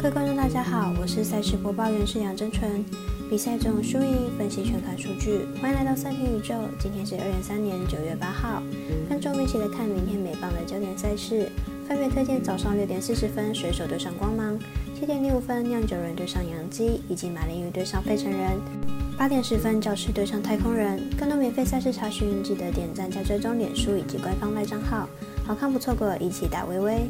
各位观众，大家好，我是赛事播报员是杨真纯。比赛中输赢分析全看数据，欢迎来到赛评宇宙。今天是二零三年九月八号，跟着我们一起来看明天美棒的焦点赛事。分别推荐早上六点四十分水手对上光芒，七点零五分酿酒人对上洋基，以及马林鱼对上费城人。八点十分教室对上太空人。更多免费赛事查询，记得点赞加追踪脸书以及官方赖账号。好看不错过，一起打微微。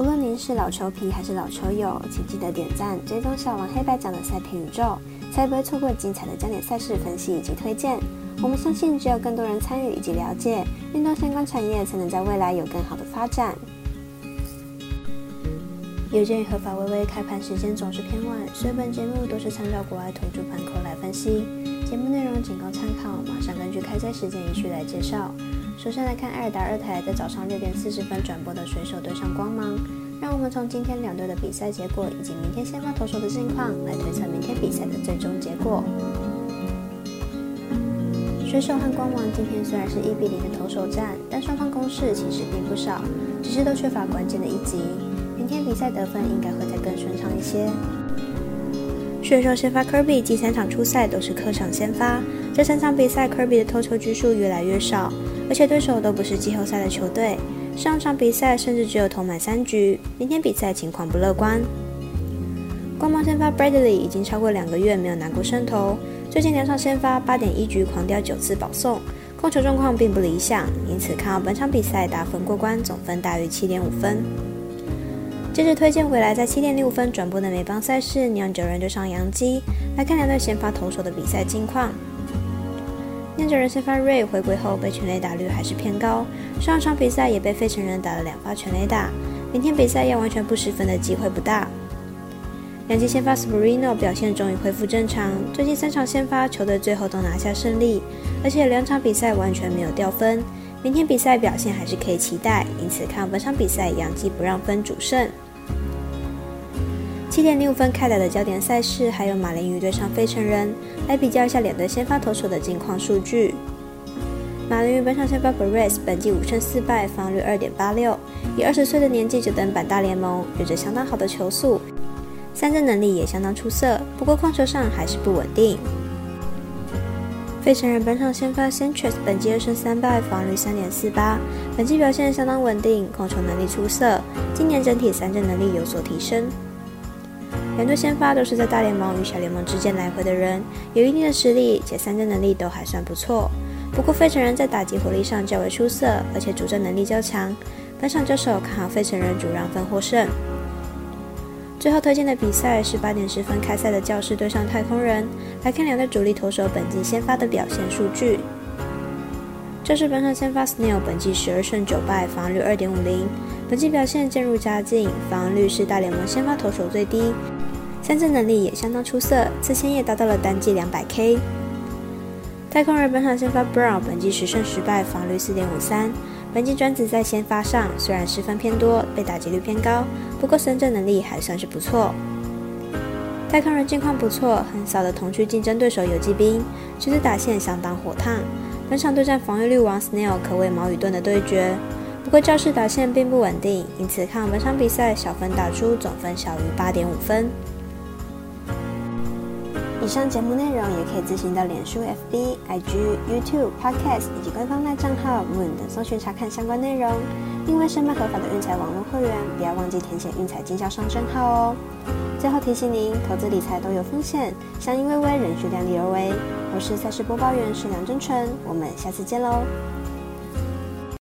无论您是老球皮还是老球友，请记得点赞、追踪小王黑白奖的赛评宇宙，才不会错过精彩的焦点赛事分析以及推荐。我们相信，只有更多人参与以及了解运动相关产业，才能在未来有更好的发展。有鉴于合法微微开盘时间总是偏晚，所以本节目都是参照国外投注盘口来分析，节目内容仅供参考。马上根据开赛时间依序来介绍。首先来看艾尔达二台在早上六点四十分转播的水手对上光芒。让我们从今天两队的比赛结果以及明天先发投手的近况来推测明天比赛的最终结果。水手和光芒今天虽然是一比零的投手战，但双方攻势其实并不少，只是都缺乏关键的一击。明天比赛得分应该会再更顺畅一些。水手先发科比，近三场出赛都是客场先发，这三场比赛科比的投球局数越来越少。而且对手都不是季后赛的球队，上场比赛甚至只有投满三局。明天比赛情况不乐观。光芒先发 Bradley 已经超过两个月没有拿过胜投，最近两场先发八点一局狂掉九次保送，控球状况并不理想，因此看好本场比赛打分过关，总分大于七点五分。接着推荐回来在七点零五分转播的美邦赛事，酿酒人对上洋基，来看两队先发投手的比赛近况。酿酒人先发瑞回归后被全垒打率还是偏高，上场比赛也被费城人打了两发全垒打，明天比赛要完全不失分的机会不大。两季先发 Sperino 表现终于恢复正常，最近三场先发球队最后都拿下胜利，而且两场比赛完全没有掉分，明天比赛表现还是可以期待，因此看本场比赛杨基不让分主胜。七点零五分开打的焦点赛事，还有马林鱼对上费城人，来比较一下两队先发投手的近况数据。马林鱼本场先发 b e r e 本季五胜四败，防率二点八六，以二十岁的年纪就登板大联盟，有着相当好的球速，三振能力也相当出色，不过控球上还是不稳定。费城人本场先发 Centres 本季二胜三败，防率三点四八，本季表现相当稳定，控球能力出色，今年整体三振能力有所提升。两队先发都是在大联盟与小联盟之间来回的人，有一定的实力，且三振能力都还算不错。不过费城人在打击火力上较为出色，而且主战能力较强。本场交手看好费城人主让分获胜。最后推荐的比赛是八点十分开赛的教室对上太空人，来看两队主力投手本季先发的表现数据。教室本场先发 Snell 本季十二胜九败，防率二点五零，本季表现渐入佳境，防率是大联盟先发投手最低。三振能力也相当出色，此前也达到了单季两百 K。太空人本场先发 Brown，本季十胜十败，防率四点五三。本季专子在先发上虽然失分偏多，被打击率偏高，不过三振能力还算是不错。太空人近况不错，横扫的同区竞争对手游击兵，这次打线相当火烫。本场对战防御率王 Snail 可谓矛与盾的对决。不过教室打线并不稳定，因此看本场比赛小分打出，总分小于八点五分。以上节目内容也可以自行到脸书、FB、IG、YouTube、Podcast 以及官方赖账号 Moon 等搜寻查看相关内容。另外，申办合法的运彩网络会员，不要忘记填写运彩经销商证号哦。最后提醒您，投资理财都有风险，相依微微，仍需量力而为。我是赛事播报员是梁真纯，我们下次见喽。